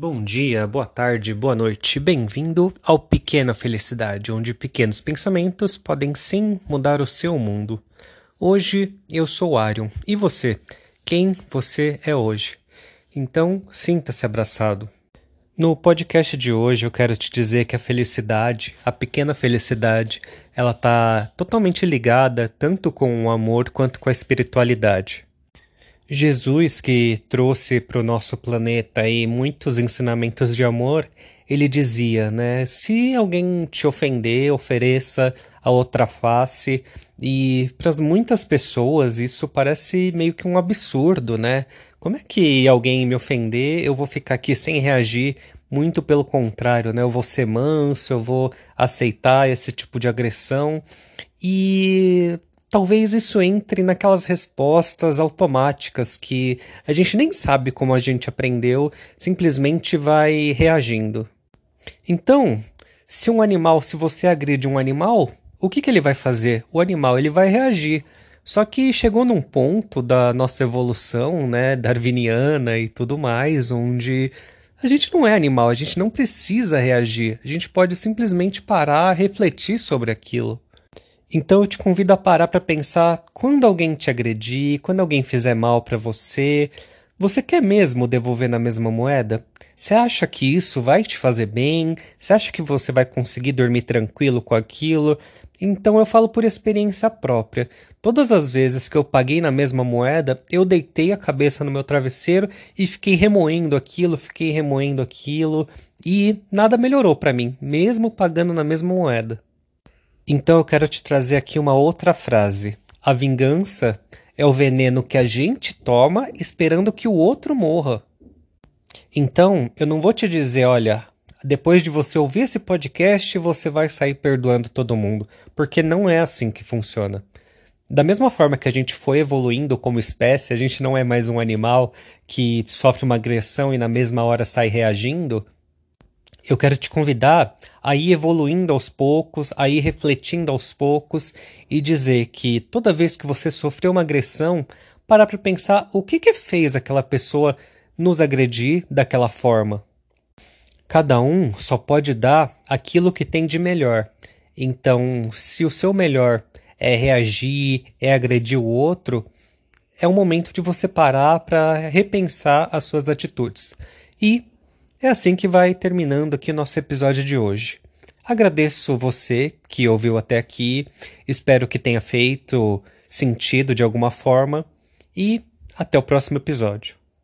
Bom dia, boa tarde, boa noite. Bem-vindo ao Pequena Felicidade, onde pequenos pensamentos podem sim mudar o seu mundo. Hoje eu sou Arion. E você? Quem você é hoje? Então, sinta-se abraçado. No podcast de hoje eu quero te dizer que a felicidade, a pequena felicidade, ela está totalmente ligada tanto com o amor quanto com a espiritualidade. Jesus, que trouxe para o nosso planeta aí muitos ensinamentos de amor, ele dizia, né? Se alguém te ofender, ofereça a outra face. E para muitas pessoas isso parece meio que um absurdo, né? Como é que alguém me ofender, eu vou ficar aqui sem reagir? Muito pelo contrário, né? Eu vou ser manso, eu vou aceitar esse tipo de agressão. E talvez isso entre naquelas respostas automáticas que a gente nem sabe como a gente aprendeu, simplesmente vai reagindo. Então, se um animal, se você agride um animal, o que, que ele vai fazer? O animal ele vai reagir. Só que chegou num ponto da nossa evolução, né, darwiniana e tudo mais, onde a gente não é animal, a gente não precisa reagir, a gente pode simplesmente parar, refletir sobre aquilo. Então eu te convido a parar para pensar quando alguém te agredir, quando alguém fizer mal para você, você quer mesmo devolver na mesma moeda? Você acha que isso vai te fazer bem? Você acha que você vai conseguir dormir tranquilo com aquilo? Então eu falo por experiência própria. Todas as vezes que eu paguei na mesma moeda, eu deitei a cabeça no meu travesseiro e fiquei remoendo aquilo, fiquei remoendo aquilo e nada melhorou para mim, mesmo pagando na mesma moeda. Então eu quero te trazer aqui uma outra frase. A vingança é o veneno que a gente toma esperando que o outro morra. Então, eu não vou te dizer, olha, depois de você ouvir esse podcast, você vai sair perdoando todo mundo, porque não é assim que funciona. Da mesma forma que a gente foi evoluindo como espécie, a gente não é mais um animal que sofre uma agressão e na mesma hora sai reagindo eu quero te convidar a ir evoluindo aos poucos, a ir refletindo aos poucos e dizer que toda vez que você sofreu uma agressão, parar para pensar o que que fez aquela pessoa nos agredir daquela forma. Cada um só pode dar aquilo que tem de melhor. Então, se o seu melhor é reagir, é agredir o outro, é o momento de você parar para repensar as suas atitudes. E é assim que vai terminando aqui o nosso episódio de hoje. Agradeço você que ouviu até aqui, espero que tenha feito sentido de alguma forma e até o próximo episódio.